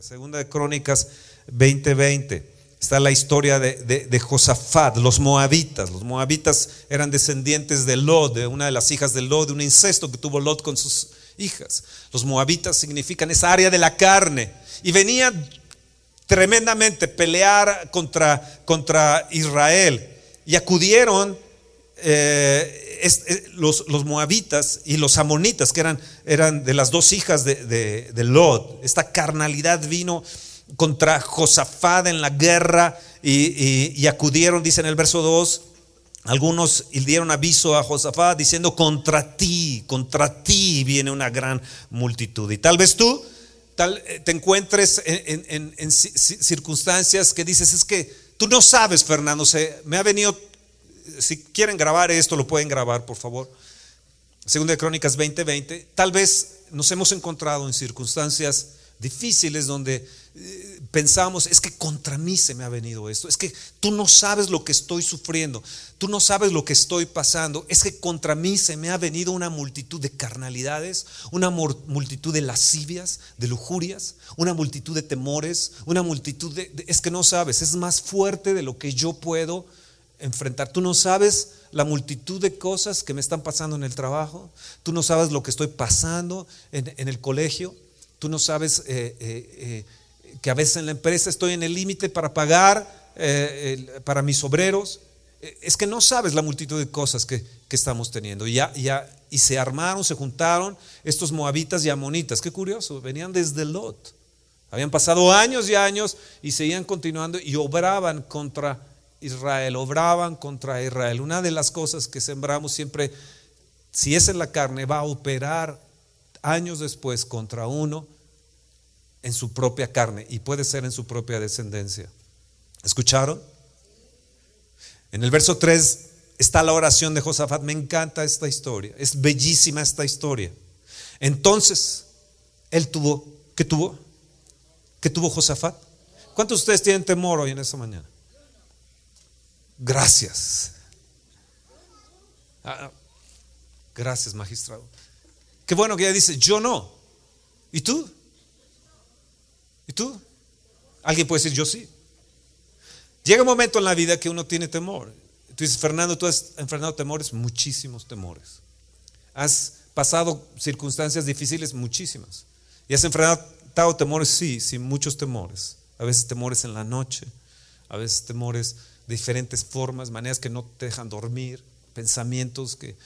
Segunda de Crónicas 20:20. Está la historia de, Josafat, los moabitas. Los moabitas eran descendientes de Lot, de una de las hijas de Lot, de un incesto que tuvo Lot con sus hijas. Los moabitas significan esa área de la carne. Y venían tremendamente pelear contra Israel. Y acudieron eh, eh, los, moabitas y los amonitas, que eran, eran de las dos hijas de, de, Lot. Esta carnalidad vino contra Josafat en la guerra y, acudieron, dice en el verso 2, algunos dieron aviso a Josafat diciendo, contra ti, contra ti viene una gran multitud. Y tal vez tú tal, eh, te encuentres en, circunstancias que dices, es que tú no sabes, Fernando, se, me ha venido, si quieren grabar esto, lo pueden grabar, por favor. Segunda de Crónicas 20:20, tal vez nos hemos encontrado en circunstancias difíciles donde eh, pensamos, es que contra mí se me ha venido esto, es que tú no sabes lo que estoy sufriendo, tú no sabes lo que estoy pasando, es que contra mí se me ha venido una multitud de carnalidades, una multitud de lascivias, de lujurias, una multitud de temores, una multitud de, es que no sabes, es más fuerte de lo que yo puedo enfrentar. Tú no sabes la multitud de cosas que me están pasando en el trabajo, tú no sabes lo que estoy pasando en el colegio, Tú no sabes eh, eh, eh, que a veces en la empresa estoy en el límite para pagar para mis obreros. Es que no sabes la multitud de cosas que, estamos teniendo. Y, ya, ya, y se armaron, se juntaron estos moabitas y amonitas. Qué curioso, venían desde Lot. Habían pasado años y años y seguían continuando y obraban contra Israel, obraban contra Israel. Una de las cosas que sembramos siempre, si es en la carne, va a operar años después contra uno en su propia carne y puede ser en su propia descendencia. ¿Escucharon? En el verso 3 está la oración de Josafat. Me encanta esta historia. Es bellísima esta historia. Entonces, él tuvo, ¿qué tuvo? ¿Qué tuvo Josafat? ¿Cuántos de ustedes tienen temor hoy en esta mañana? Gracias. Ah, gracias, magistrado. Qué bueno que ella dice, yo no. ¿Y tú? ¿Y tú? Alguien puede decir, yo sí. Llega un momento en la vida que uno tiene temor. Tú dices, Fernando, tú has enfrentado temores, muchísimos temores. Has pasado circunstancias difíciles, muchísimas. Y has enfrentado temores, sí, sí, muchos temores. A veces temores en la noche, a veces temores diferentes formas, maneras que no te dejan dormir, pensamientos que,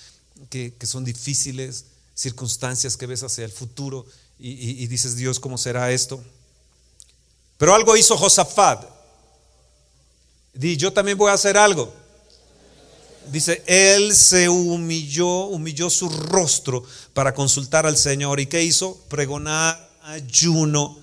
que son difíciles, circunstancias que ves hacia el futuro y, dices, Dios, ¿cómo será esto? Pero algo hizo Josafat. Di, yo también voy a hacer algo. Dice, él se humilló, humilló su rostro para consultar al Señor. ¿Y qué hizo? Pregonar ayuno,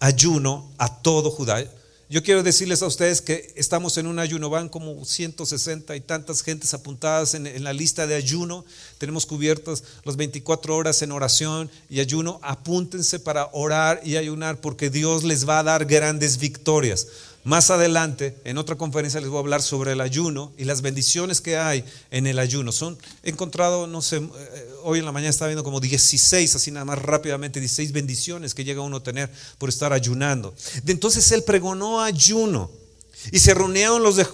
ayuno a todo Judá. Yo quiero decirles a ustedes que estamos en un ayuno, van como 160 y tantas gentes apuntadas en, la lista de ayuno. Tenemos cubiertas las 24 horas en oración y ayuno. Apúntense para orar y ayunar porque Dios les va a dar grandes victorias. Más adelante, en otra conferencia, les voy a hablar sobre el ayuno y las bendiciones que hay en el ayuno. Son, he encontrado, no sé, eh, hoy en la mañana estaba viendo como 16, así nada más rápidamente, 16 bendiciones que llega uno a tener por estar ayunando. De entonces él pregonó ayuno y se reunieron los de,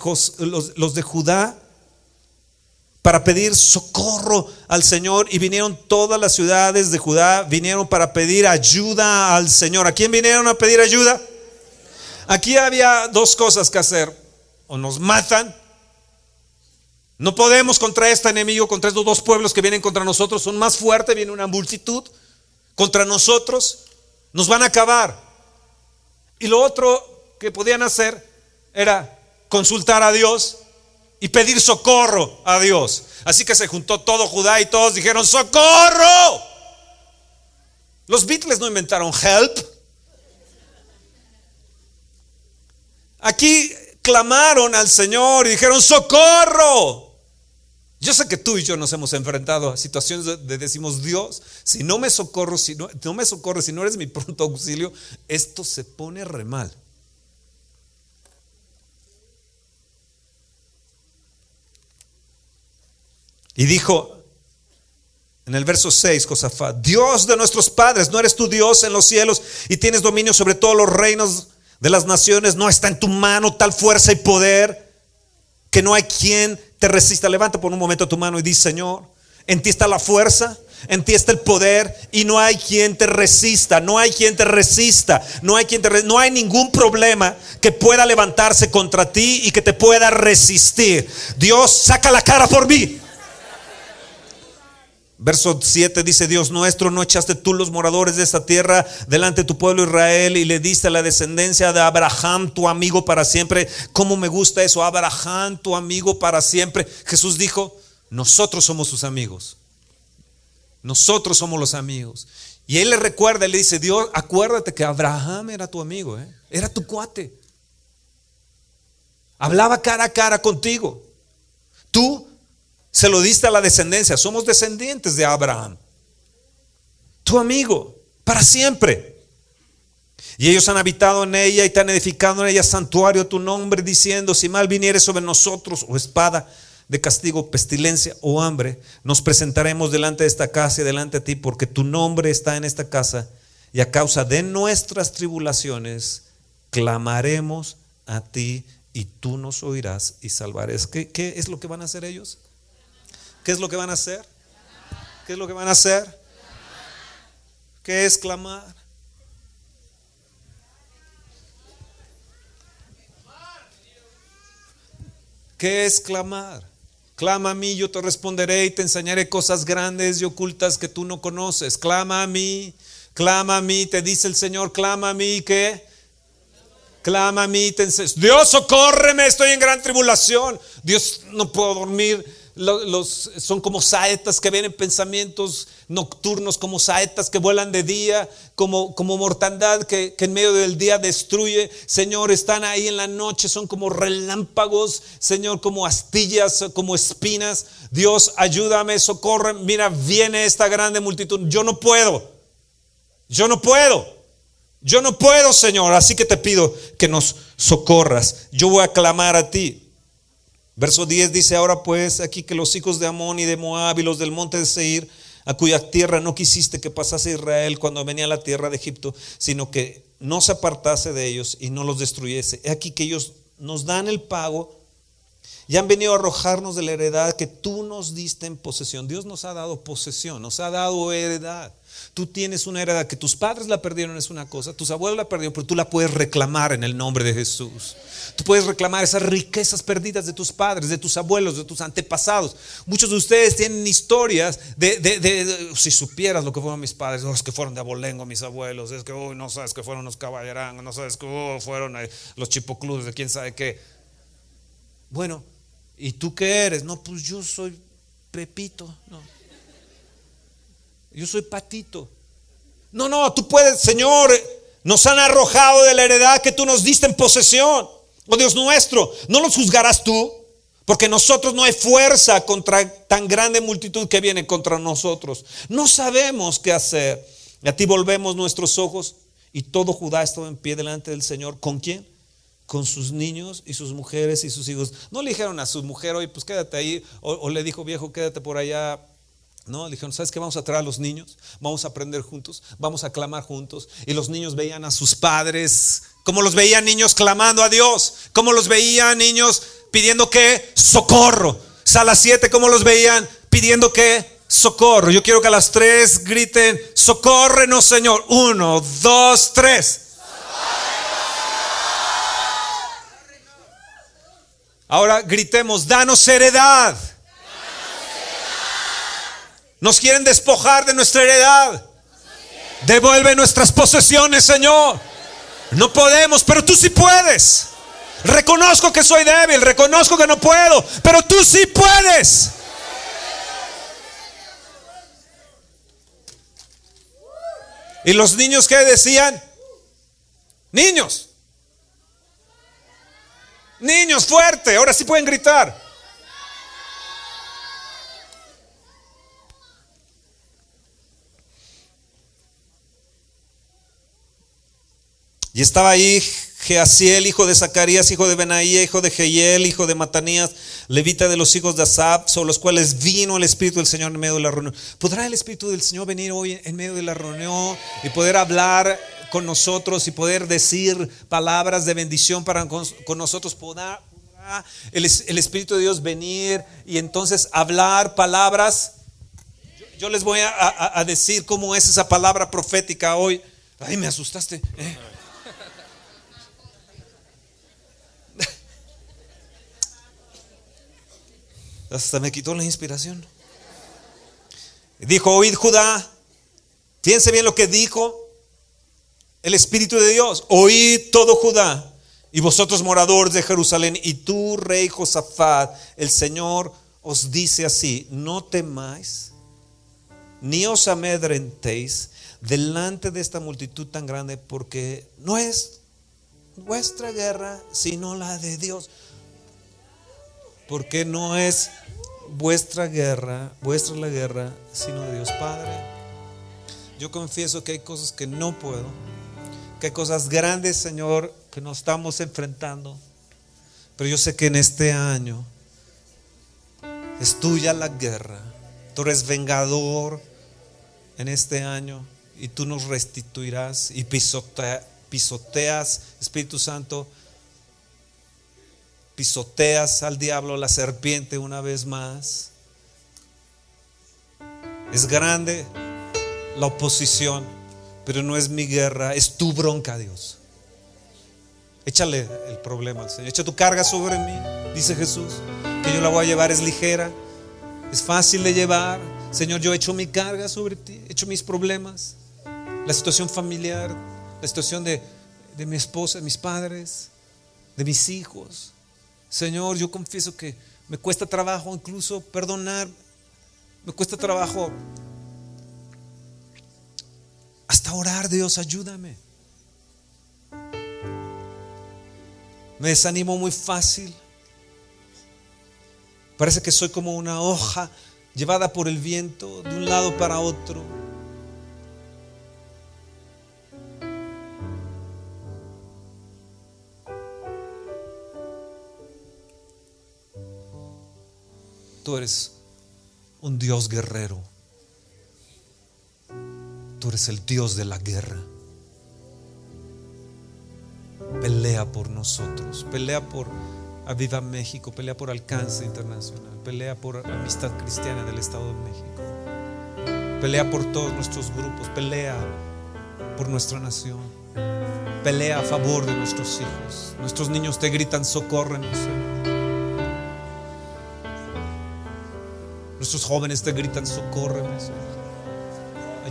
los de Judá para pedir socorro al Señor y vinieron todas las ciudades de Judá, vinieron para pedir ayuda al Señor. ¿A quién vinieron a pedir ayuda? Aquí había dos cosas que hacer. O nos matan. No podemos contra este enemigo, contra estos dos pueblos que vienen contra nosotros. Son más fuertes, viene una multitud contra nosotros. Nos van a acabar. Y lo otro que podían hacer era consultar a Dios y pedir socorro a Dios. Así que se juntó todo Judá y todos dijeron, socorro. Los Beatles no inventaron help. Aquí clamaron al Señor y dijeron, socorro. Yo sé que tú y yo nos hemos enfrentado a situaciones de, decimos, Dios, si no me socorro, si no, no me socorres, si no eres mi pronto auxilio, esto se pone re mal. Y dijo, En el verso 6, Josafat, Dios de nuestros padres, no eres tu Dios en los cielos y tienes dominio sobre todos los reinos de las naciones, no está en tu mano tal fuerza y poder que no hay quien te resista. Levanta por un momento tu mano y di, Señor, en ti está la fuerza, en ti está el poder y no hay quien te resista, no hay quien te resista, no hay quien te no hay ningún problema que pueda levantarse contra ti y que te pueda resistir. Dios, saca la cara por mí. Verso 7 dice, Dios nuestro, no echaste tú los moradores de esta tierra delante de tu pueblo Israel y le diste a la descendencia de Abraham, tu amigo para siempre. ¿Cómo me gusta eso? Abraham, tu amigo para siempre. Jesús dijo, nosotros somos sus amigos. Nosotros somos los amigos. Y él le recuerda, le dice, Dios, acuérdate que Abraham era tu amigo, ¿eh? era tu cuate. Hablaba cara a cara contigo. Tú se lo diste a la descendencia. Somos descendientes de Abraham. Tu amigo, para siempre. Y ellos han habitado en ella y te han edificado en ella santuario tu nombre, diciendo, si mal viniere sobre nosotros o espada de castigo, pestilencia o hambre, nos presentaremos delante de esta casa y delante de ti, porque tu nombre está en esta casa, y a causa de nuestras tribulaciones clamaremos a ti y tú nos oirás y salvarás. ¿Qué, qué es lo que van a hacer ellos? ¿Qué es lo que van a hacer? ¿Qué es lo que van a hacer? ¿Qué es clamar? ¿Qué es clamar? Clama a mí, yo te responderé y te enseñaré cosas grandes y ocultas que tú no conoces. Clama a mí, clama a mí, te dice el Señor, clama a mí, ¿qué? Clama a mí, te Dios, socórreme, estoy en gran tribulación. Dios, no puedo dormir los, son como saetas que ven en pensamientos nocturnos, como saetas que vuelan de día, como, como mortandad que, que, en medio del día destruye. Señor, están ahí en la noche, son como relámpagos, Señor, como astillas, como espinas. Dios, ayúdame, socorre. Mira, viene esta grande multitud. Yo no puedo, yo no puedo. Yo no puedo, Señor, así que te pido que nos socorras. Yo voy a clamar a ti. Verso 10 dice, ahora pues aquí que los hijos de Amón y de Moab y los del monte de Seir, a cuya tierra no quisiste que pasase Israel cuando venía a la tierra de Egipto, sino que no se apartase de ellos y no los destruyese. He aquí que ellos nos dan el pago y han venido a arrojarnos de la heredad que tú nos diste en posesión. Dios nos ha dado posesión, nos ha dado heredad. Tú tienes una heredad que tus padres la perdieron es una cosa, tus abuelos la perdieron, pero tú la puedes reclamar en el nombre de Jesús. Tú puedes reclamar esas riquezas perdidas de tus padres, de tus abuelos, de tus antepasados. Muchos de ustedes tienen historias de, si supieras lo que fueron mis padres, los que fueron de abolengo, mis abuelos, es que no sabes que fueron los caballerangos, no sabes que fueron eh, los chipocludes de quién sabe qué. Bueno, ¿y tú qué eres? No, pues yo soy Pepito, no. Yo soy patito. No, no, tú puedes, Señor, nos han arrojado de la heredad que tú nos diste en posesión. Oh Dios nuestro, no los juzgarás tú, porque nosotros no hay fuerza contra tan grande multitud que viene contra nosotros. No sabemos qué hacer. Y a ti volvemos nuestros ojos y todo Judá estaba en pie delante del Señor. ¿Con quién? Con sus niños y sus mujeres y sus hijos. No le dijeron a su mujer, oye, pues quédate ahí. O, o le dijo, viejo, quédate por allá no, dijeron, ¿sabes qué? Vamos a traer a los niños, vamos a aprender juntos, vamos a clamar juntos. Y los niños veían a sus padres, como los veían niños clamando a Dios, como los veían niños pidiendo que socorro. Sala 7, como los veían pidiendo que socorro. Yo quiero que a las tres griten, socórrenos Señor. Uno, dos, tres. Ahora gritemos, danos heredad. Nos quieren despojar de nuestra heredad. Devuelve nuestras posesiones, Señor. No podemos, pero tú sí puedes. Reconozco que soy débil, reconozco que no puedo, pero tú sí puedes. Y los niños que decían, niños, niños fuerte, ahora sí pueden gritar. Y estaba ahí Geasiel, hijo de Zacarías, hijo de Benaía, hijo de Jehiel, hijo de Matanías, levita de los hijos de Asab, sobre los cuales vino el Espíritu del Señor en medio de la reunión. ¿Podrá el Espíritu del Señor venir hoy en medio de la reunión y poder hablar con nosotros y poder decir palabras de bendición para con, nosotros? ¿Podrá, el, Espíritu de Dios venir y entonces hablar palabras? Yo, les voy a, decir cómo es esa palabra profética hoy. Ay, me asustaste. ¿eh? Hasta me quitó la inspiración. Dijo, oíd Judá, fíjense bien lo que dijo el Espíritu de Dios, oíd todo Judá y vosotros moradores de Jerusalén y tú, rey Josafat, el Señor os dice así, no temáis, ni os amedrentéis delante de esta multitud tan grande, porque no es vuestra guerra, sino la de Dios. Porque no es vuestra guerra, vuestra la guerra, sino de Dios Padre. Yo confieso que hay cosas que no puedo, que hay cosas grandes, Señor, que nos estamos enfrentando. Pero yo sé que en este año es tuya la guerra. Tú eres vengador en este año y tú nos restituirás y pisoteas, Espíritu Santo, pisoteas al diablo, la serpiente una vez más. Es grande la oposición, pero no es mi guerra, es tu bronca, Dios. Échale el problema al Señor. Echa tu carga sobre mí, dice Jesús, que yo la voy a llevar, es ligera, es fácil de llevar. Señor, yo echo mi carga sobre ti, echo mis problemas, la situación familiar, la situación de, de mi esposa, de mis padres, de mis hijos. Señor, yo confieso que me cuesta trabajo incluso perdonar, me cuesta trabajo hasta orar, Dios, ayúdame. Me desanimo muy fácil. Parece que soy como una hoja llevada por el viento de un lado para otro. Tú eres un Dios guerrero. Tú eres el Dios de la guerra. Pelea por nosotros. Pelea por Aviva México. Pelea por Alcance Internacional. Pelea por Amistad Cristiana del Estado de México. Pelea por todos nuestros grupos. Pelea por nuestra nación. Pelea a favor de nuestros hijos. Nuestros niños te gritan, socórrenos. Nuestros jóvenes te gritan, socórreme,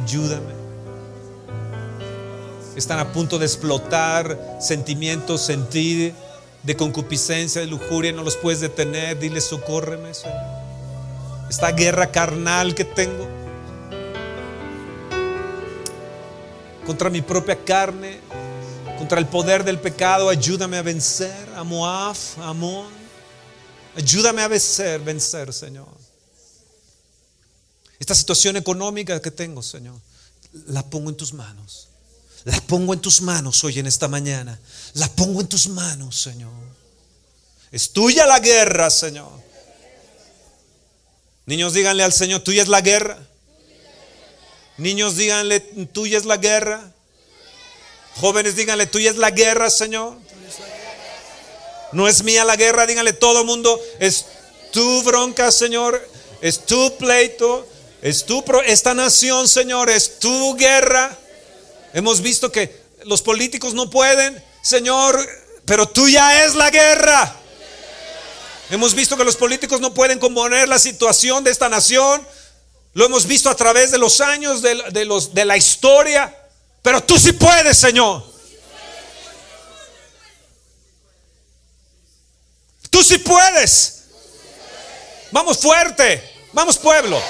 ayúdame. Están a punto de explotar sentimientos, sentir de concupiscencia, de lujuria, no los puedes detener. Dile, socórreme, Señor. Esta guerra carnal que tengo contra mi propia carne, contra el poder del pecado, ayúdame a vencer a Moab, Amón. Ayúdame a vencer, vencer, Señor. Esta situación económica que tengo, Señor, la pongo en tus manos. La pongo en tus manos hoy en esta mañana. La pongo en tus manos, Señor. Es tuya la guerra, Señor. Niños, díganle al Señor, tuya es la guerra. Niños, díganle, tuya es la guerra. Jóvenes, díganle, tuya es la guerra, Señor. No es mía la guerra, díganle todo el mundo, es tu bronca, Señor. Es tu pleito, es tu, esta nación, Señor, es tu guerra. Hemos visto que los políticos no pueden, Señor, pero tuya es la guerra. Hemos visto que los políticos no pueden componer la situación de esta nación. Lo hemos visto a través de los años de, los, de la historia. Pero tú sí puedes, Señor. Tú sí puedes. Vamos fuerte. Vamos pueblo.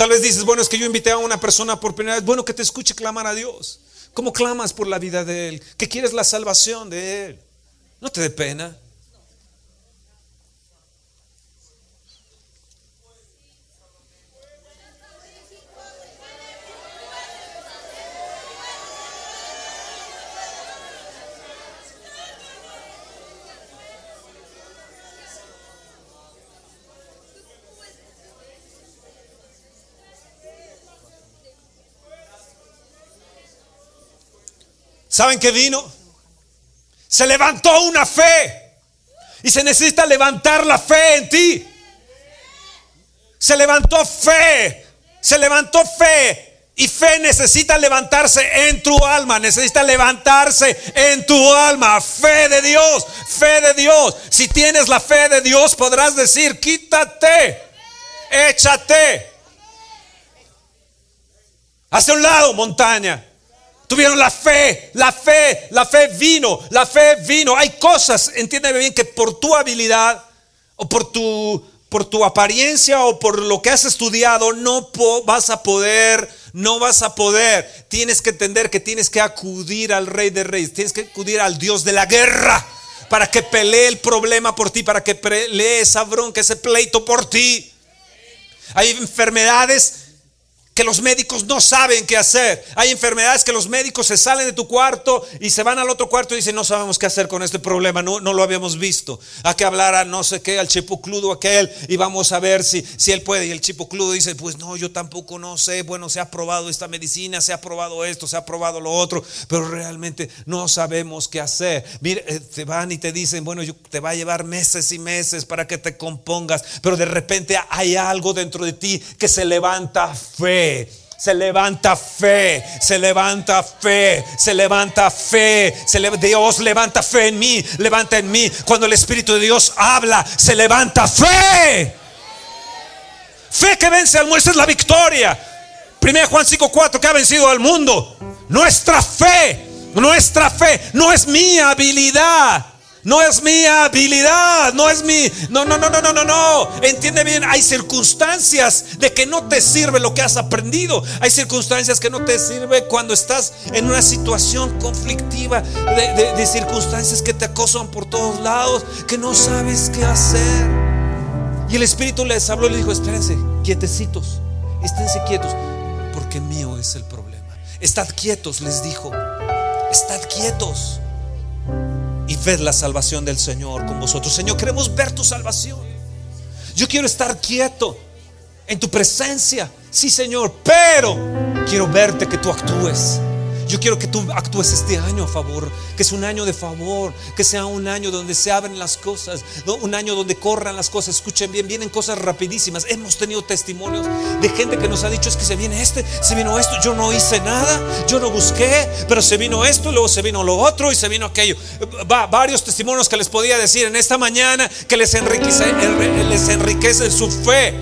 Tal vez dices, bueno, es que yo invité a una persona por primera vez. Bueno, que te escuche clamar a Dios. ¿Cómo clamas por la vida de Él? ¿Qué quieres la salvación de Él? No te dé pena. ¿Saben qué vino? Se levantó una fe. Y se necesita levantar la fe en ti. Se levantó fe. Se levantó fe. Y fe necesita levantarse en tu alma, necesita levantarse en tu alma. Fe de Dios, fe de Dios. Si tienes la fe de Dios, podrás decir, quítate, échate. Hacia un lado, montaña. Tuvieron la fe, la fe, la fe vino, la fe vino. Hay cosas, entiéndeme bien, que por tu habilidad o por tu, por tu apariencia o por lo que has estudiado no vas a poder no vas a poder. Tienes que entender que tienes que acudir al Rey de Reyes. Tienes que acudir al Dios de la guerra para que pelee el problema por ti, para que pelee esa bronca, ese pleito por ti. Hay enfermedades que los médicos no saben qué hacer. Hay enfermedades que los médicos se salen de tu cuarto y se van al otro cuarto y dicen, no sabemos qué hacer con este problema, no, no lo habíamos visto. A que hablar a no sé qué, al chipucludo aquel y vamos a ver si, si él puede. Y el chipucludo dice, pues no, yo tampoco no sé, bueno, se ha probado esta medicina, se ha probado esto, se ha probado lo otro, pero realmente no sabemos qué hacer. Mire, eh, te van y te dicen, bueno, te va a llevar meses y meses para que te compongas, pero de repente hay algo dentro de ti que se levanta fe se levanta fe, se levanta fe, se levanta fe. Dios levanta fe en mí, levanta en mí. Cuando el Espíritu de Dios habla, se levanta fe. Fe que vence al mundo, es la victoria. 1 Juan 5:4 que ha vencido al mundo. Nuestra fe, nuestra fe no es mi habilidad. No es mi habilidad, no es mi... No, no, no, no, no, no, no. Entiende bien, hay circunstancias de que no te sirve lo que has aprendido. Hay circunstancias que no te sirve cuando estás en una situación conflictiva, de, circunstancias que te acosan por todos lados, que no sabes qué hacer. Y el Espíritu les habló y les dijo, espérense, quietecitos, esténse quietos, porque mío es el problema. Estad quietos, les dijo, estad quietos y ved la salvación del Señor con vosotros. Señor, queremos ver tu salvación. Yo quiero estar quieto en tu presencia. Sí, Señor, pero quiero verte que tú actúes. Yo quiero que tú actúes este año a favor, que es un año de favor, que sea un año donde se abren las cosas, un año donde corran las cosas. Escuchen bien, vienen cosas rapidísimas. Hemos tenido testimonios de gente que nos ha dicho es que se viene este, se vino esto. Yo no hice nada, yo no busqué, pero se vino esto, luego se vino lo otro y se vino aquello. Va, varios testimonios que les podía decir en esta mañana que les enriquece, les enriquece su fe.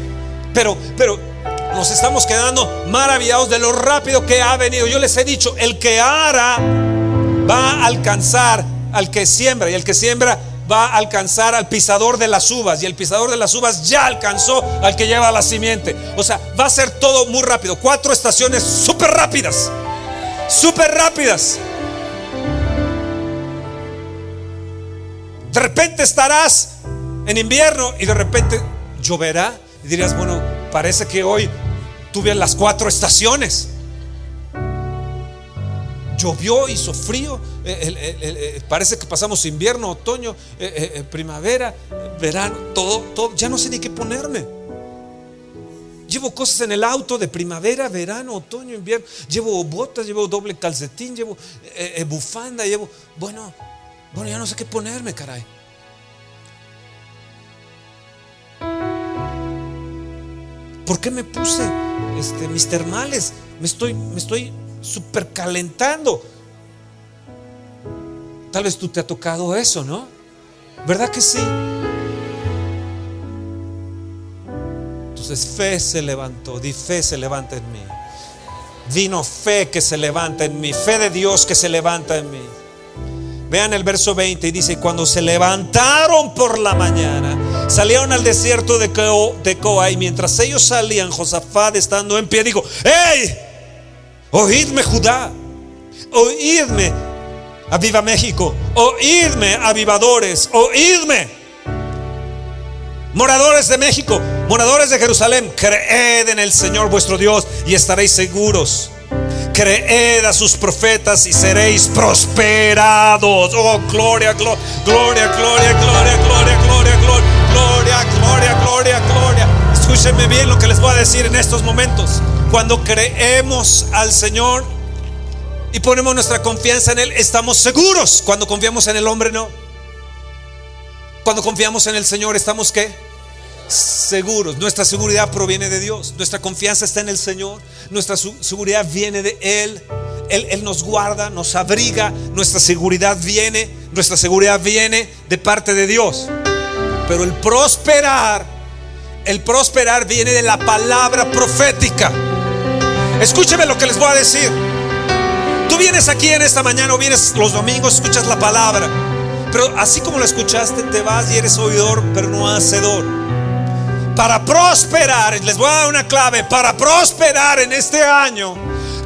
Pero, pero nos estamos quedando maravillados de lo rápido que ha venido. Yo les he dicho, el que ara va a alcanzar al que siembra y el que siembra va a alcanzar al pisador de las uvas y el pisador de las uvas ya alcanzó al que lleva la simiente. O sea, va a ser todo muy rápido. Cuatro estaciones súper rápidas. Súper rápidas. De repente estarás en invierno y de repente lloverá y dirías, bueno, parece que hoy tuve las cuatro estaciones. Llovió, hizo frío, eh, eh, parece que pasamos invierno, otoño, eh, primavera, verano, todo, todo, ya no sé ni qué ponerme. Llevo cosas en el auto de primavera, verano, otoño, invierno. Llevo botas, llevo doble calcetín, llevo bufanda, llevo. Bueno, bueno, ya no sé qué ponerme, caray. ¿Por qué me puse este, mis termales? Me estoy, me estoy super calentando. Tal vez tú te ha tocado eso, ¿no? ¿Verdad que sí? Entonces fe se levantó, di fe se levanta en mí. Vino fe que se levanta en mí, fe de Dios que se levanta en mí. Vean el verso 20 y dice, cuando se levantaron por la mañana, salieron al desierto de, Coa y mientras ellos salían, Josafat estando en pie dijo, ¡Hey! Oídme Judá, oídme, aviva México, oídme avivadores, oídme. Moradores de México, moradores de Jerusalén, creed en el Señor vuestro Dios y estaréis seguros creed a sus profetas y seréis prosperados. Oh, gloria, gloria, gloria, gloria, gloria, gloria, gloria, gloria, gloria, gloria. Escúchenme bien lo que les voy a decir en estos momentos. Cuando creemos al Señor, y ponemos nuestra confianza en Él, estamos seguros. Cuando confiamos en el hombre, no. Cuando confiamos en el Señor, estamos qué? Seguros. Nuestra seguridad proviene de Dios. Nuestra confianza está en el Señor. Nuestra seguridad viene de Él. Él. Nos guarda, nos abriga. Nuestra seguridad viene, nuestra seguridad viene de parte de Dios. Pero el prosperar, el prosperar viene de la palabra profética. Escúcheme lo que les voy a decir. Tú vienes aquí en esta mañana o vienes los domingos, escuchas la palabra. Pero así como la escuchaste, te vas y eres oidor, pero no hacedor. Para prosperar, les voy a dar una clave, para prosperar en este año,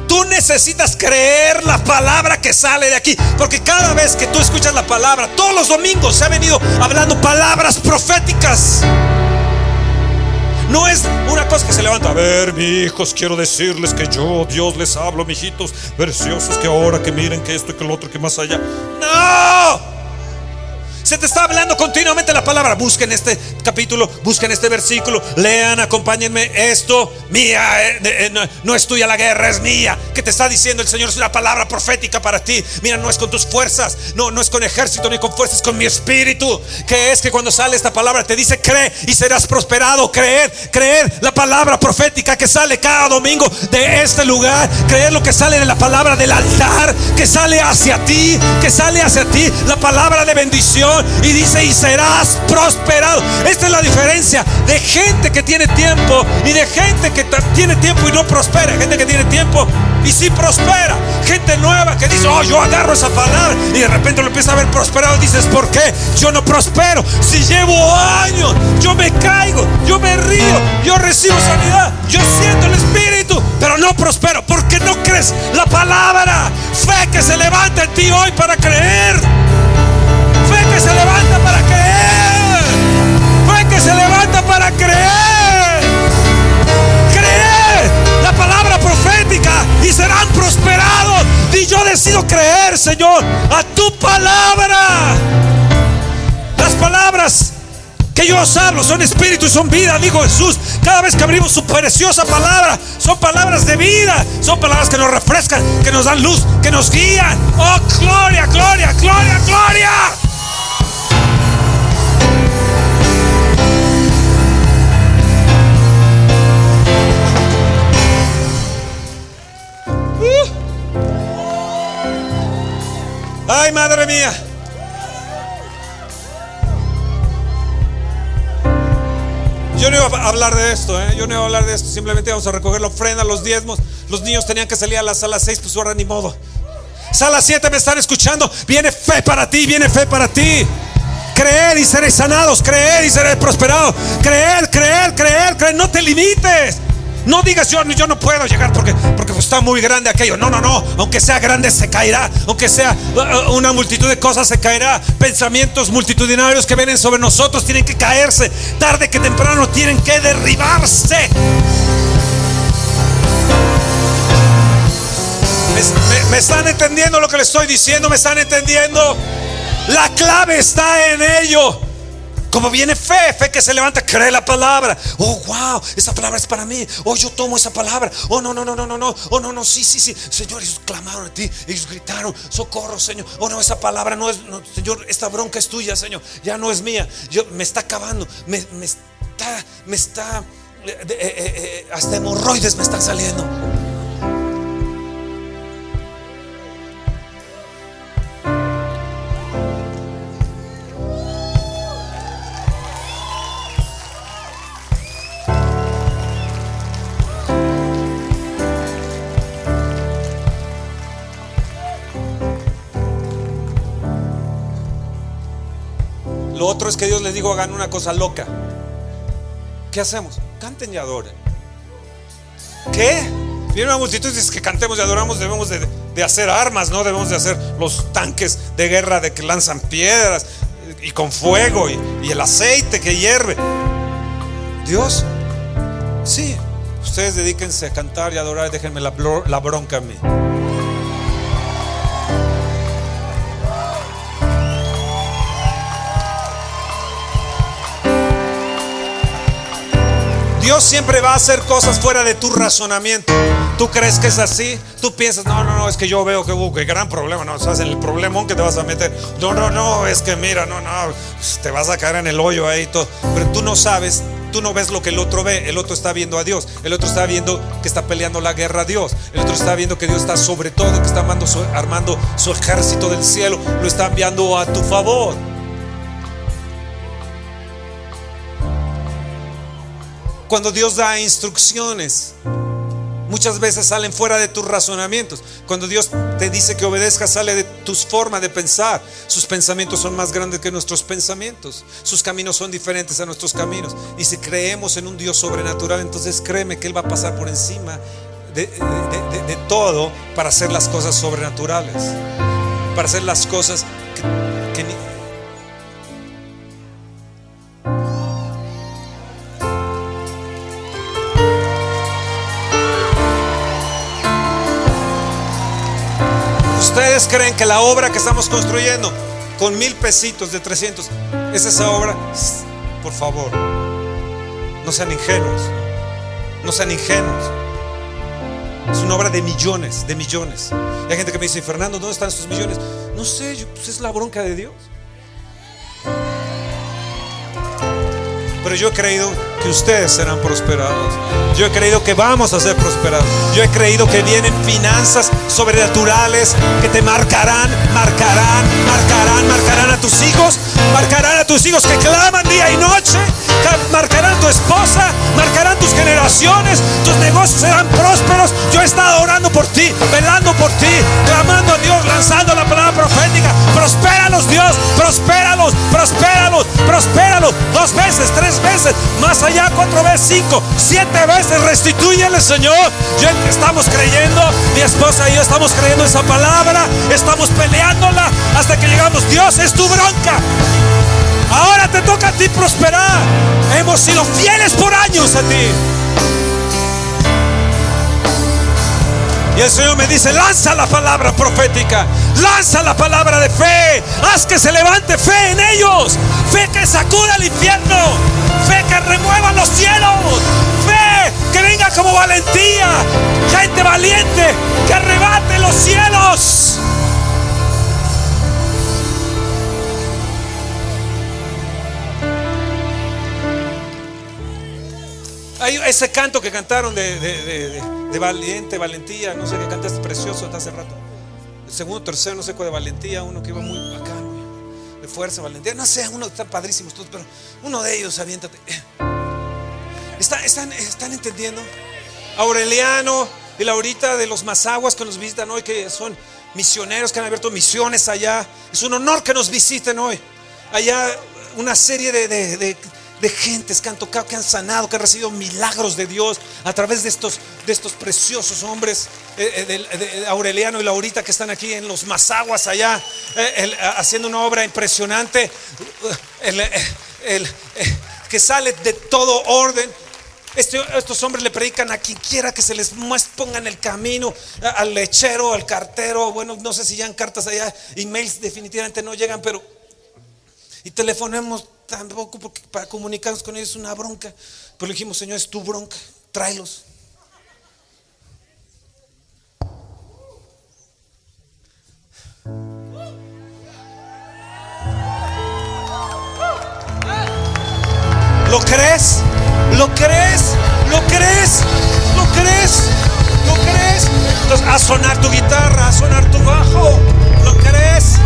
tú necesitas creer la palabra que sale de aquí. Porque cada vez que tú escuchas la palabra, todos los domingos se ha venido hablando palabras proféticas. No es una cosa que se levanta. A ver, mi hijos, quiero decirles que yo, Dios, les hablo, mijitos, preciosos, que ahora que miren que esto y que lo otro, que más allá. No. Te está hablando continuamente la palabra. Busquen este capítulo, busquen este versículo, lean, acompáñenme. Esto, mía, eh, eh, no, es tuya la guerra, es mía. Que te está diciendo el Señor? Es una palabra profética para ti. Mira, no es con tus fuerzas, no, no es con ejército ni con fuerzas, es con mi espíritu. Que es que cuando sale esta palabra te dice, cree y serás prosperado. Creer, creer la palabra profética que sale cada domingo de este lugar. Creer lo que sale de la palabra del altar, que sale hacia ti, que sale hacia ti. La palabra de bendición y dice, y serás prosperado. Esta es la diferencia de gente que tiene tiempo y de gente que tiene tiempo y no prospera. Gente que tiene tiempo y sí prospera. Gente nueva que dice, oh, yo agarro esa palabra y de repente lo empieza a ver prosperado. Dices, ¿por qué? Yo no prospero. Si llevo años, yo me caigo, yo me río, yo recibo sanidad, yo siento el Espíritu, pero no prospero porque no crees la palabra. Fe que se levanta en ti hoy para creer que se levanta para creer. Fue que se levanta para creer. Creer la palabra profética y serán prosperados. Y yo decido creer, Señor, a tu palabra. Las palabras que yo os hablo son espíritu y son vida, dijo Jesús. Cada vez que abrimos su preciosa palabra, son palabras de vida, son palabras que nos refrescan, que nos dan luz, que nos guían. Oh, gloria, gloria, gloria, gloria. Ay, madre mía. Yo no iba a hablar de esto, ¿eh? yo no iba a hablar de esto. Simplemente vamos a recoger la ofrenda, los diezmos. Los niños tenían que salir a la sala 6, pues ahora ni modo. Sala 7 me están escuchando. Viene fe para ti, viene fe para ti. Creer y seréis sanados, creer y seréis prosperados. Creer, creer, creer, creer. No te limites. No digas yo, yo no puedo llegar porque, porque está muy grande aquello. No, no, no. Aunque sea grande se caerá. Aunque sea uh, uh, una multitud de cosas se caerá. Pensamientos multitudinarios que vienen sobre nosotros tienen que caerse. Tarde que temprano tienen que derribarse. me están entendiendo lo que les estoy diciendo? ¿Me están entendiendo? La clave está en ello. Como viene fe, fe que se levanta, cree la palabra. Oh, wow, esa palabra es para mí. Oh, yo tomo esa palabra. Oh, no, no, no, no, no, no. Oh, no, no, sí, sí, sí. Señor, ellos clamaron a ti. Ellos gritaron, socorro, Señor. Oh, no, esa palabra no es, Señor, esta bronca es tuya, Señor. Ya no es mía. Yo, me está acabando. Me, está, me está, eh, eh, eh, hasta hemorroides me están saliendo. Otro es que Dios les digo hagan una cosa loca. ¿Qué hacemos? Canten y adoren. ¿Qué? Viene una multitud y dice que cantemos y adoramos, debemos de, hacer armas, ¿no? Debemos de hacer los tanques de guerra de que lanzan piedras y con fuego y, el aceite que hierve. Dios, sí, ustedes dedíquense a cantar y adorar, déjenme la bronca a mí. Dios siempre va a hacer cosas fuera de tu razonamiento. tú crees que es así, tú piensas, no, no, no, es que yo veo que, uh, gran problema, no, sabes el problemón que te vas a meter. No, no, no, es que mira, no, no, te vas a caer en el hoyo ahí todo. Pero tú no sabes, tú no ves lo que el otro ve, el otro está viendo a Dios, el otro está viendo que está peleando la guerra a Dios, el otro está viendo que Dios está sobre todo, que está armando su, armando su ejército del cielo, lo está enviando a tu favor. Cuando Dios da instrucciones, muchas veces salen fuera de tus razonamientos. Cuando Dios te dice que obedezcas, sale de tus formas de pensar. Sus pensamientos son más grandes que nuestros pensamientos. Sus caminos son diferentes a nuestros caminos. Y si creemos en un Dios sobrenatural, entonces créeme que Él va a pasar por encima de, todo para hacer las cosas sobrenaturales. Para hacer las cosas que, que ¿Ustedes creen que la obra que estamos construyendo con mil pesitos de 300 es esa obra? Por favor, no sean ingenuos. No sean ingenuos. Es una obra de millones, de millones. hay gente que me dice, Fernando, ¿dónde están esos millones? No sé, pues es la bronca de Dios. Pero yo he creído que ustedes serán prosperados. Yo he creído que vamos a ser prosperados. Yo he creído que vienen finanzas sobrenaturales que te marcarán, marcarán, marcarán, marcarán a tus hijos, marcarán a tus hijos que claman día y noche, marcarán tu esposa, marcarán tus generaciones, tus negocios serán prósperos. Yo he estado orando por ti, velando por ti, clamando a Dios, lanzando la palabra profética. Prospéralos, Dios, prospéralos, prospéralos, prospéralos. Dos veces, tres veces, más allá, cuatro veces, cinco, siete veces. Restitúyele, Señor. Yo estamos creyendo, mi esposa y yo estamos creyendo esa palabra, estamos peleándola hasta que llegamos. Dios es tu bronca. Ahora te toca a ti prosperar. Hemos sido fieles por años a ti. Y el Señor me dice, lanza la palabra profética, lanza la palabra de fe, haz que se levante fe en ellos, fe que sacuda el infierno, fe que remueva los cielos, fe que venga como valentía, gente valiente que arrebate los cielos. Hay ese canto que cantaron de, valiente, valentía, no sé qué cantaste precioso hasta hace rato. El segundo, tercero, no sé cuál de valentía, uno que iba muy bacano, de fuerza, valentía. No sé, uno está padrísimo, pero uno de ellos, aviéntate. ¿Están, están, están entendiendo? Aureliano y Laurita de los Mazaguas que nos visitan hoy, que son misioneros que han abierto misiones allá. Es un honor que nos visiten hoy. Allá una serie de gentes que han tocado, que han sanado, que han recibido milagros de Dios a través de estos, de estos preciosos hombres, eh, eh, de, Aureliano y Laurita que están aquí en los Mazaguas allá, eh, haciendo una obra impresionante, que sale de todo orden. Este, estos hombres le predican a quien quiera que se les ponga en el camino, al lechero, al cartero, bueno, no sé si han cartas allá, emails definitivamente no llegan, pero y telefonemos tampoco porque para comunicarnos con ellos es una bronca. Pero le dijimos, Señor, es tu bronca, tráelos. ¿Lo crees? ¿Lo crees? ¿Lo crees? ¿Lo crees? ¿Lo crees? Entonces, a sonar tu guitarra, a sonar tu bajo. ¿Lo crees?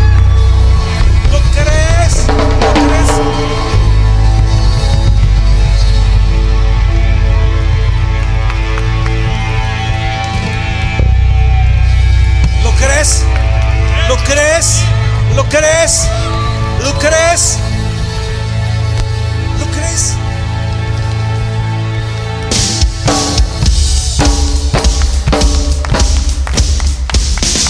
Crees? ¿Lo crees? ¿Lo crees?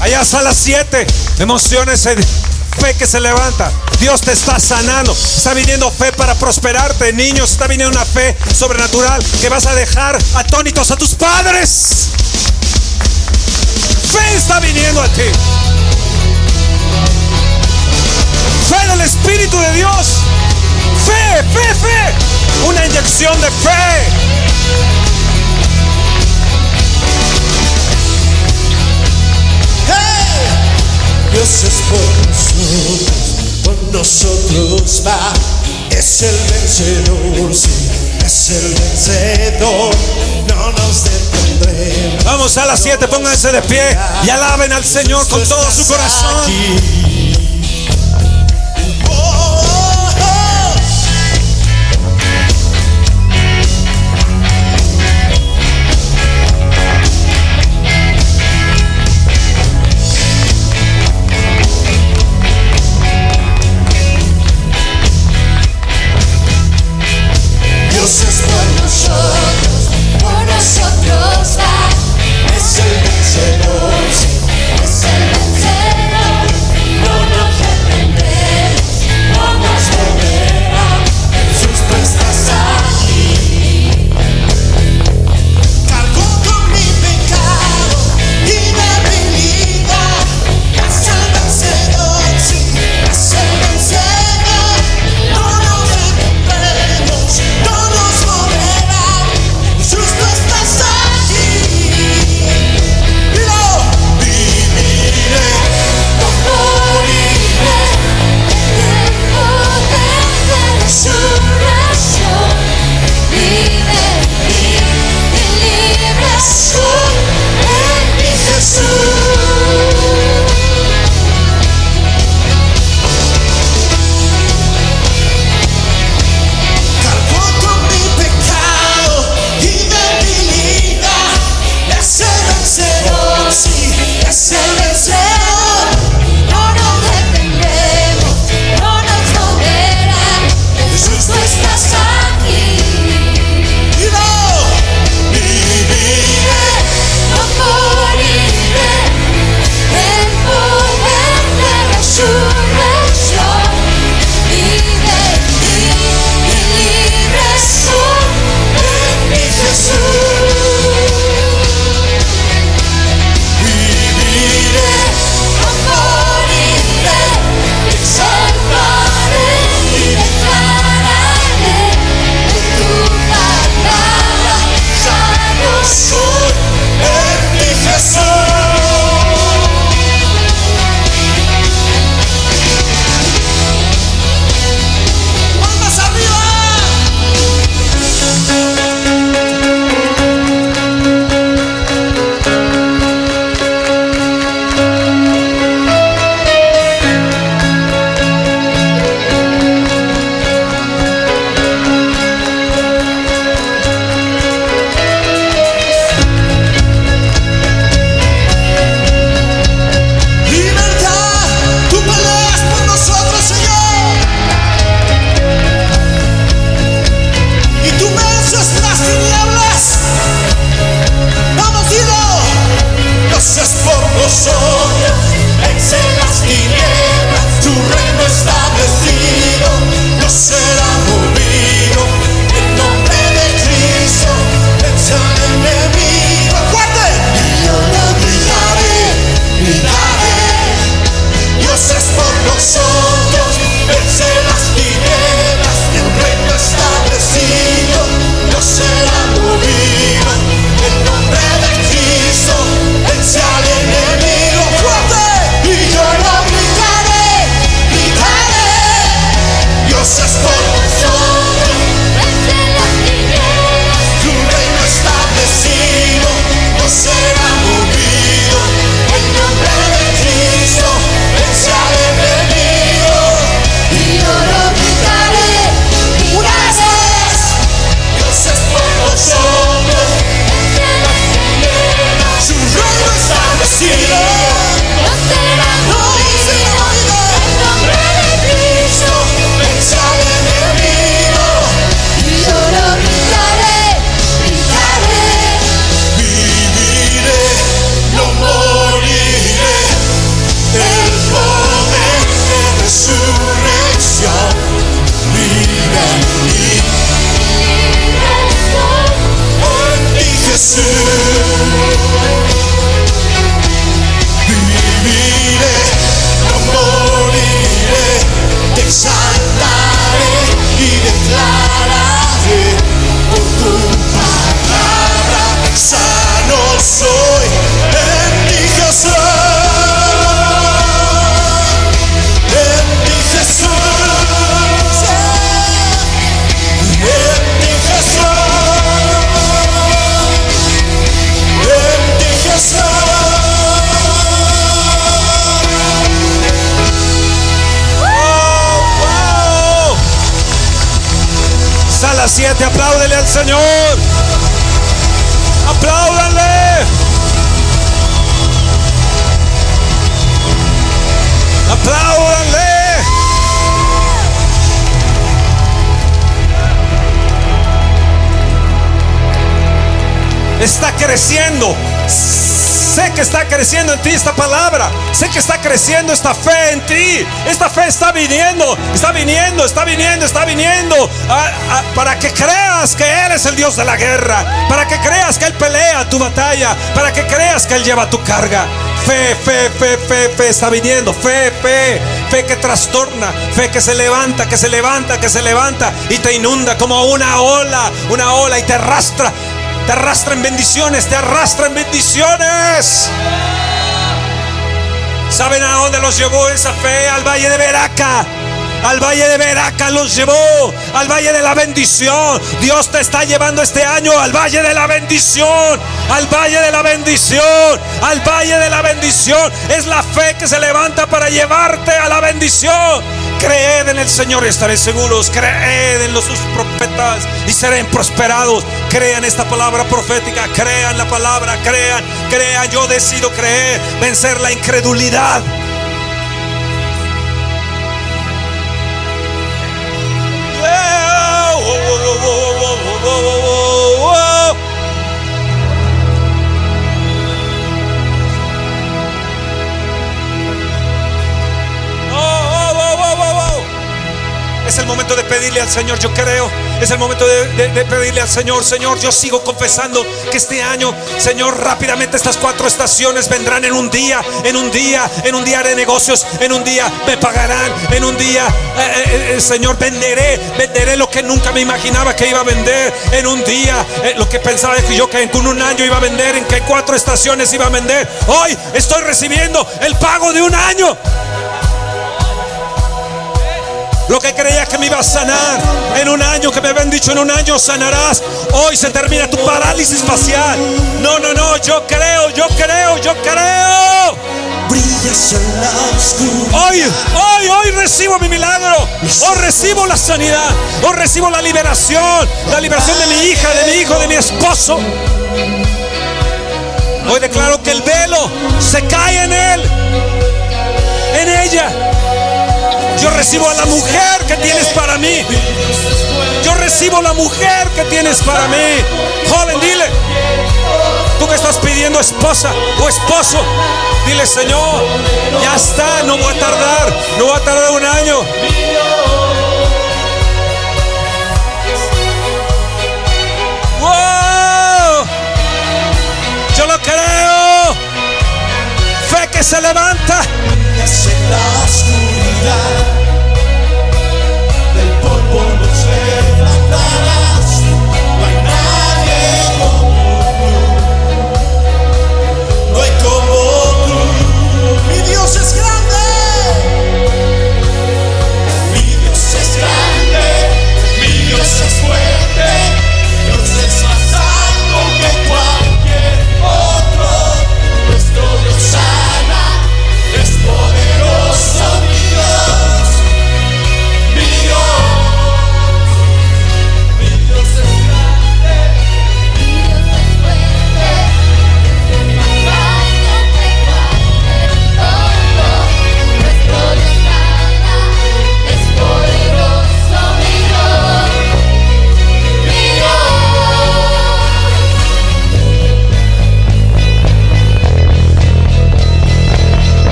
Allá a las 7, emociones, fe que se levanta. Dios te está sanando. Está viniendo fe para prosperarte. Niños, está viniendo una fe sobrenatural que vas a dejar atónitos a tus padres. Fe está viniendo a ti. fe en Espíritu de Dios. Fe, fe, fe. Una inyección de fe. Hey. Dios es por nosotros, por nosotros va. Es el vencedor, sí, es el vencedor. No nos detendremos. Vamos a las siete, pónganse de pie y alaben al Señor con todo su corazón. Creciendo. Sé que está creciendo en ti esta palabra. Sé que está creciendo esta fe en ti. Esta fe está viniendo, está viniendo, está viniendo, está viniendo. Para que creas que Él es el Dios de la guerra. Para que creas que Él pelea tu batalla. Para que creas que Él lleva tu carga. Fe, fe, fe, fe, fe está viniendo. Fe, fe, fe que trastorna. Fe que se levanta, que se levanta, que se levanta. Y te inunda como una ola, una ola y te arrastra. Te arrastra en bendiciones, te arrastra en bendiciones. ¿Saben a dónde los llevó esa fe? Al valle de Veraca. Al valle de Veraca los llevó. Al valle de la bendición. Dios te está llevando este año al valle de la bendición. Al valle de la bendición. Al valle de la bendición. Es la fe que se levanta para llevarte a la bendición. Creed en el Señor y estaréis seguros. Creed en los sus profetas y serán prosperados. Crean esta palabra profética. Crean la palabra. Crean, crean. Yo decido creer. Vencer la incredulidad. Es el momento de pedirle al Señor, yo creo. Es el momento de, pedirle al Señor, Señor, yo sigo confesando que este año, Señor, rápidamente estas cuatro estaciones vendrán en un día, en un día, en un día de negocios, en un día me pagarán, en un día, eh, eh, eh, Señor, venderé, venderé lo que nunca me imaginaba que iba a vender, en un día, lo que pensaba que yo que en un año iba a vender, en que cuatro estaciones iba a vender. Hoy estoy recibiendo el pago de un año. Lo que creía que me iba a sanar en un año, que me habían dicho en un año sanarás. Hoy se termina tu parálisis facial. No, no, no, yo creo, yo creo, yo creo. Brillas en la oscuridad. Hoy, hoy, hoy recibo mi milagro. Hoy recibo la sanidad. Hoy recibo la liberación. La liberación de mi hija, de mi hijo, de mi esposo. Hoy declaro que el velo se cae en él. En ella. Yo recibo a la mujer que tienes para mí. Yo recibo la mujer que tienes para mí. Joven, dile. Tú que estás pidiendo esposa o esposo, dile Señor, ya está, no voy a tardar, no va a tardar un año. ¡Wow! Yo lo creo. Fe que se levanta. Brillas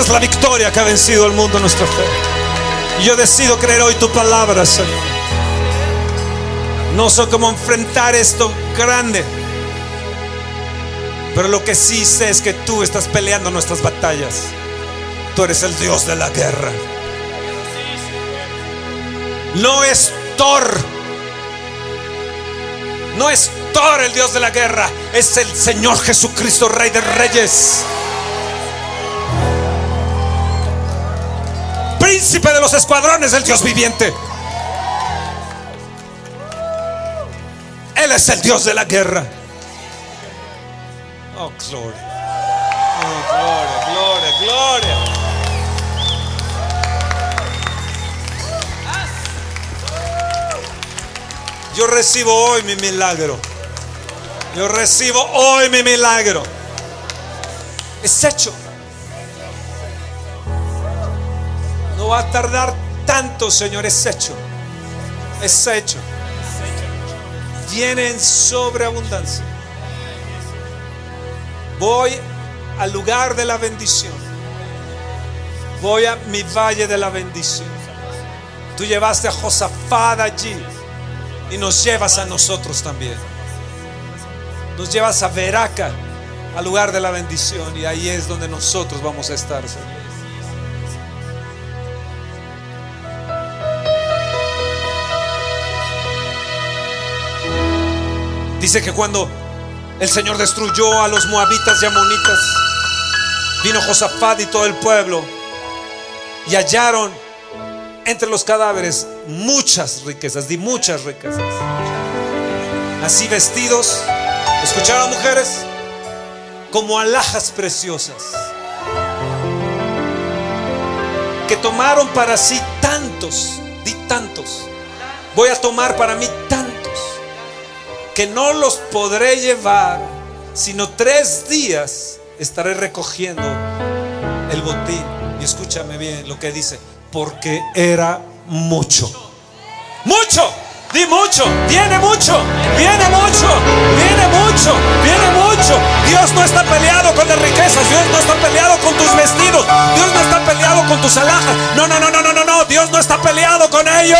Es la victoria que ha vencido al mundo nuestra fe. Yo decido creer hoy tu palabra, Señor. No sé cómo enfrentar esto grande. Pero lo que sí sé es que tú estás peleando nuestras batallas. Tú eres el Dios de la guerra. No es Thor. No es Thor el Dios de la guerra. Es el Señor Jesucristo, Rey de Reyes. Príncipe de los escuadrones del Dios viviente. Él es el Dios de la guerra. Oh, gloria. Oh, gloria, gloria, gloria. Yo recibo hoy mi milagro. Yo recibo hoy mi milagro. Es hecho. Va a tardar tanto, Señor. Es hecho. Es hecho. Viene en sobreabundancia. Voy al lugar de la bendición. Voy a mi valle de la bendición. Tú llevaste a Josafat allí y nos llevas a nosotros también. Nos llevas a Veraca, al lugar de la bendición, y ahí es donde nosotros vamos a estar, Señor. Dice que cuando el Señor destruyó a los moabitas y amonitas, vino Josafat y todo el pueblo y hallaron entre los cadáveres muchas riquezas, di muchas riquezas. Así vestidos, ¿escucharon mujeres? Como alhajas preciosas. Que tomaron para sí tantos, di tantos. Voy a tomar para mí tantos. Que no los podré llevar, sino tres días estaré recogiendo el botín. Y escúchame bien lo que dice porque era mucho. Mucho. Di mucho, viene mucho, viene mucho, viene mucho, viene mucho. Dios no está peleado con las riquezas, Dios no está peleado con tus vestidos, Dios no está peleado con tus alhajas. No, no, no, no, no, no, no, Dios no está peleado con ello.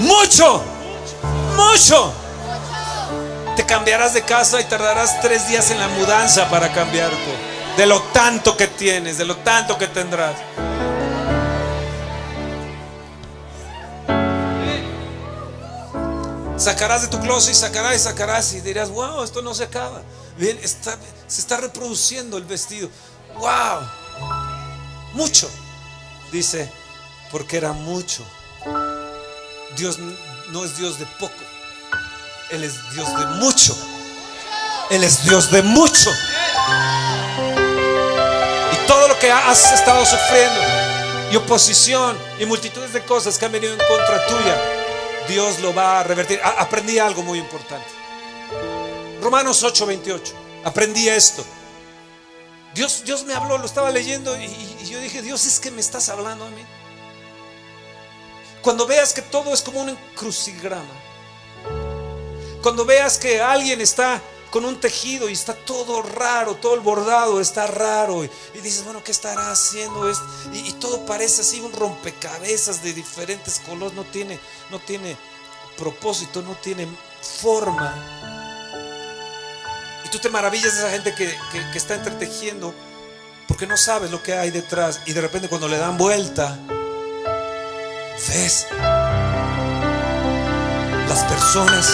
Mucho, mucho. Te cambiarás de casa y tardarás tres días en la mudanza para cambiarte de lo tanto que tienes, de lo tanto que tendrás. Sacarás de tu closet y sacarás y sacarás y dirás, wow, esto no se acaba. Bien, está, se está reproduciendo el vestido. Wow, mucho. Dice, porque era mucho. Dios no es Dios de poco. Él es Dios de mucho. Él es Dios de mucho todo lo que has estado sufriendo y oposición y multitudes de cosas que han venido en contra tuya, Dios lo va a revertir. Aprendí algo muy importante. Romanos 8:28. Aprendí esto. Dios, Dios me habló, lo estaba leyendo y, y yo dije, Dios, es que me estás hablando a mí. Cuando veas que todo es como un crucigrama, cuando veas que alguien está con un tejido y está todo raro, todo el bordado está raro. Y, dices, bueno, ¿qué estará haciendo esto? Y, todo parece así un rompecabezas de diferentes colores. No tiene, no tiene propósito, no tiene forma. Y tú te maravillas de esa gente que- que está entretejiendo porque no sabes lo que hay detrás. Y de repente cuando le dan vuelta, ves las personas,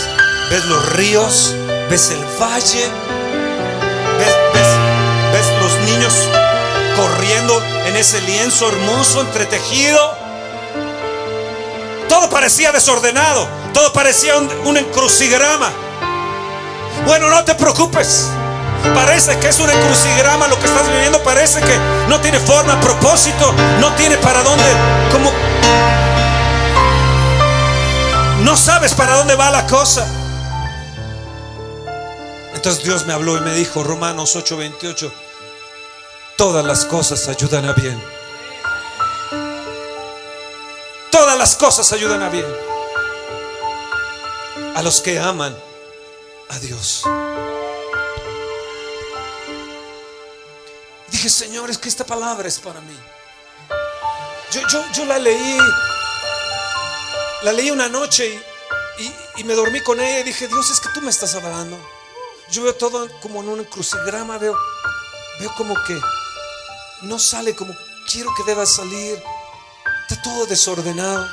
ves los ríos, ves el valle, ves, ves- ves los niños corriendo en ese lienzo hermoso, entretejido. Todo parecía desordenado, todo parecía un, un encrucigrama. Bueno, no te preocupes. Parece que es un encrucigrama lo que estás viviendo. Parece que no tiene forma, propósito, no tiene para dónde, como no sabes para dónde va la cosa. Entonces Dios me habló y me dijo, Romanos 8:28, todas las cosas ayudan a bien. Todas las cosas ayudan a bien. A los que aman a Dios. Dije, Señor, es que esta palabra es para mí. Yo, yo, la leí, la leí una noche y, y- y me dormí con ella y dije, Dios, es que tú me estás hablando. Yo veo todo como en un crucigrama, veo, veo como que no sale como quiero que deba salir. Está todo desordenado.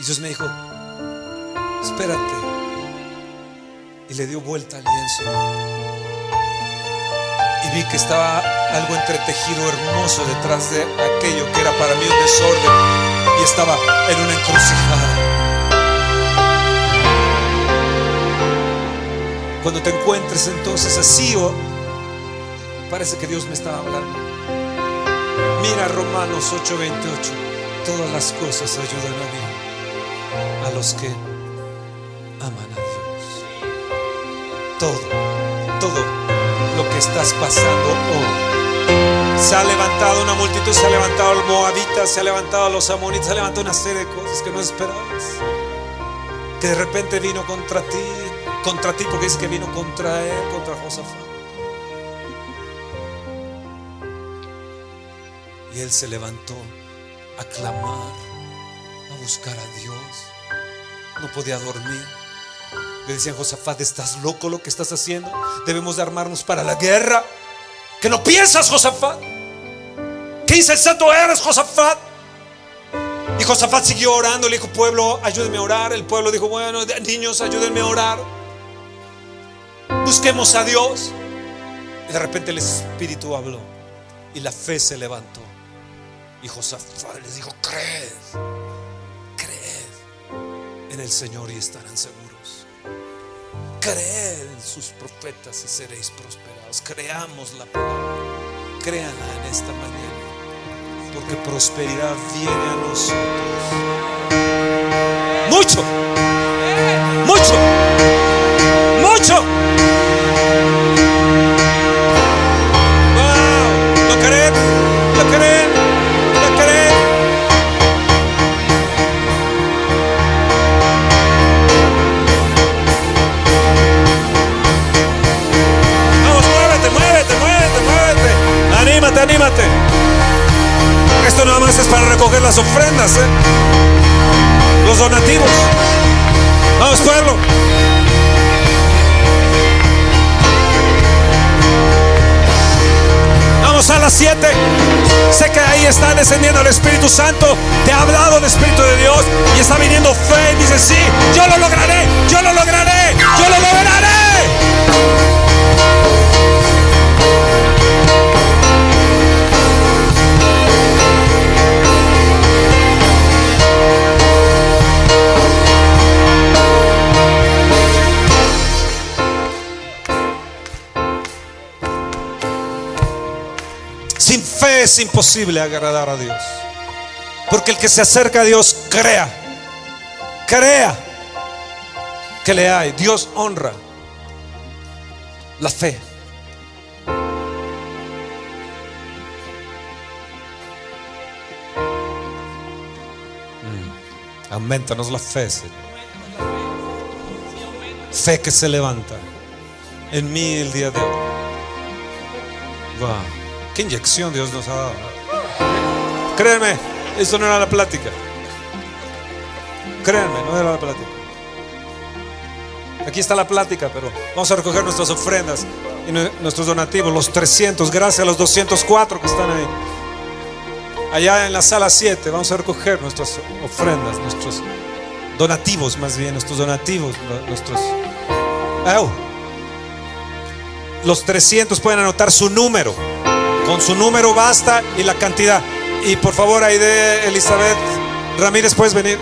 Y Dios me dijo, espérate. Y le dio vuelta al lienzo. Vi que estaba algo entretejido hermoso detrás de aquello que era para mí un desorden. Y estaba en una encrucijada. Cuando te encuentres entonces así o parece que Dios me estaba hablando. Mira Romanos 8:28. Todas las cosas ayudan a bien a los que aman a Dios. Todo, todo estás pasando hoy. Se ha levantado una multitud, se ha levantado el moabita, se ha levantado los amonitas, se ha levantado una serie de cosas que no esperabas. Que de repente vino contra ti, contra ti porque dice que vino contra él, contra Josafat. Y él se levantó a clamar, a buscar a Dios. No podía dormir. Le decían, Josafat, ¿estás loco lo que estás haciendo? Debemos de armarnos para la guerra. ¿Que no piensas, Josafat? ¿Qué insensato eres, Josafat? Y Josafat siguió orando, le dijo, pueblo, ayúdenme a orar. El pueblo dijo, bueno, niños, ayúdenme a orar. Busquemos a Dios. Y de repente el Espíritu habló y la fe se levantó. Y Josafat les dijo, creed, creed en el Señor y estarán seguros. Creed en sus profetas y seréis prosperados. Creamos la palabra. Créanla en esta mañana. Porque prosperidad viene a nosotros. Mucho. Mucho. Mucho. Para recoger las ofrendas, ¿eh? los donativos. Vamos, pueblo. Vamos a las 7. Sé que ahí está descendiendo el Espíritu Santo. Te ha hablado el Espíritu de Dios y está viniendo fe. Y dice: Sí, yo lo lograré, yo lo lograré, yo lo lograré. Fe es imposible agradar a Dios. Porque el que se acerca a Dios crea, crea que le hay. Dios honra la fe. Mm. Aumentanos la fe, Señor. Fe que se levanta en mí el día de hoy. Wow. Qué inyección Dios nos ha dado. Créanme, esto no era la plática. Créanme, no era la plática. Aquí está la plática, pero vamos a recoger nuestras ofrendas y nue- nuestros donativos, los 300, gracias a los 204 que están ahí. Allá en la sala 7 vamos a recoger nuestras ofrendas, nuestros donativos más bien, nuestros donativos, nu- nuestros... ¡Au! Los 300 pueden anotar su número. Con su número basta y la cantidad. Y por favor, ahí de Elizabeth Ramírez, puedes venir.